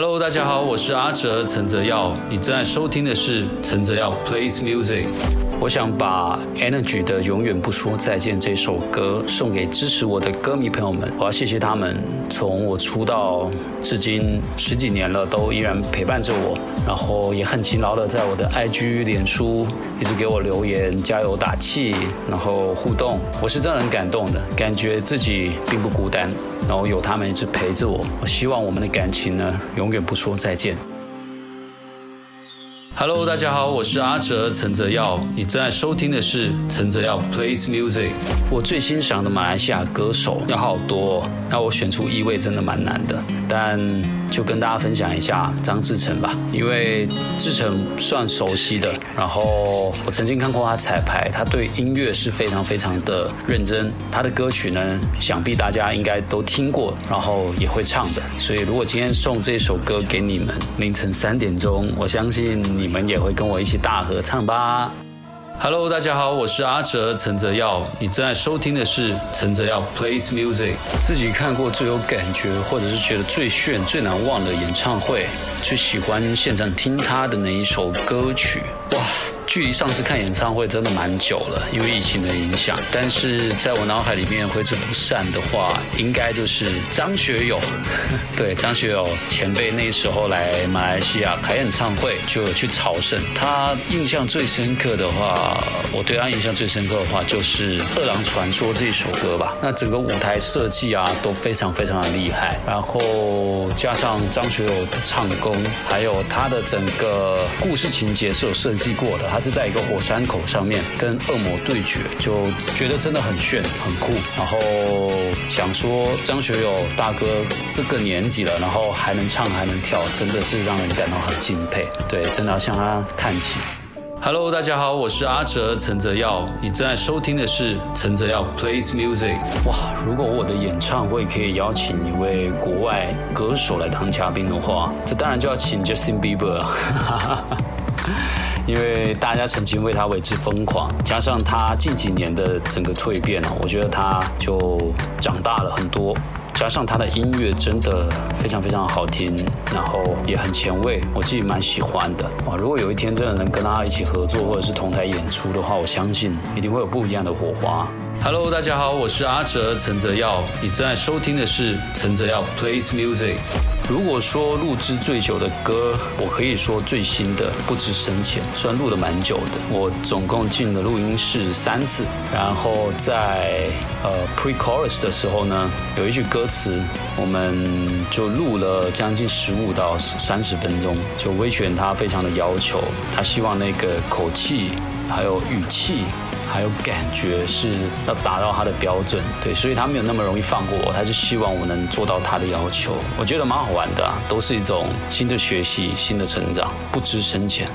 Hello，大家好，我是阿哲陈泽耀，你正在收听的是陈泽耀 Plays Music。我想把 Energy 的《永远不说再见》这首歌送给支持我的歌迷朋友们，我要谢谢他们，从我出道至今十几年了，都依然陪伴着我，然后也很勤劳的在我的 IG、脸书一直给我留言、加油打气，然后互动，我是真的很感动的，感觉自己并不孤单，然后有他们一直陪着我，我希望我们的感情呢，永远不说再见。Hello，大家好，我是阿哲陈泽耀，你正在收听的是陈泽耀 Plays Music。我最欣赏的马来西亚歌手有好多，那我选出一位真的蛮难的，但就跟大家分享一下张志成吧，因为志成算熟悉的，然后我曾经看过他彩排，他对音乐是非常非常的认真，他的歌曲呢，想必大家应该都听过，然后也会唱的，所以如果今天送这首歌给你们，凌晨三点钟，我相信你。们也会跟我一起大合唱吧！Hello，大家好，我是阿哲陈泽耀，你正在收听的是陈泽耀 Plays Music。自己看过最有感觉，或者是觉得最炫、最难忘的演唱会，最喜欢现场听他的那一首歌曲，哇！距离上次看演唱会真的蛮久了，因为疫情的影响。但是在我脑海里面挥之不散的话，应该就是张学友。对，张学友前辈那时候来马来西亚开演唱会，就有去朝圣。他印象最深刻的话，我对他印象最深刻的话就是《饿狼传说》这一首歌吧。那整个舞台设计啊都非常非常的厉害，然后加上张学友的唱功，还有他的整个故事情节是有设计过的。他是在一个火山口上面跟恶魔对决，就觉得真的很炫很酷。然后想说张学友大哥这个年纪了，然后还能唱还能跳，真的是让人感到很敬佩。对，真的要向他看齐。Hello，大家好，我是阿哲陈泽耀，你正在收听的是陈泽耀 Plays Music。哇，如果我的演唱会可以邀请一位国外歌手来当嘉宾的话，这当然就要请 Justin Bieber。因为大家曾经为他为之疯狂，加上他近几年的整个蜕变呢，我觉得他就长大了很多。加上他的音乐真的非常非常好听，然后也很前卫，我自己蛮喜欢的。啊，如果有一天真的能跟他一起合作或者是同台演出的话，我相信一定会有不一样的火花。Hello，大家好，我是阿哲陈泽耀，你正在收听的是陈泽耀 Plays Music。如果说录制最久的歌，我可以说最新的不知深浅，算录的蛮久的。我总共进了录音室三次，然后在呃 pre chorus 的时候呢，有一句歌词，我们就录了将近十五到三十分钟。就威权他非常的要求，他希望那个口气还有语气。还有感觉是要达到他的标准，对，所以他没有那么容易放过我，他就希望我能做到他的要求。我觉得蛮好玩的，都是一种新的学习、新的成长，不知深浅。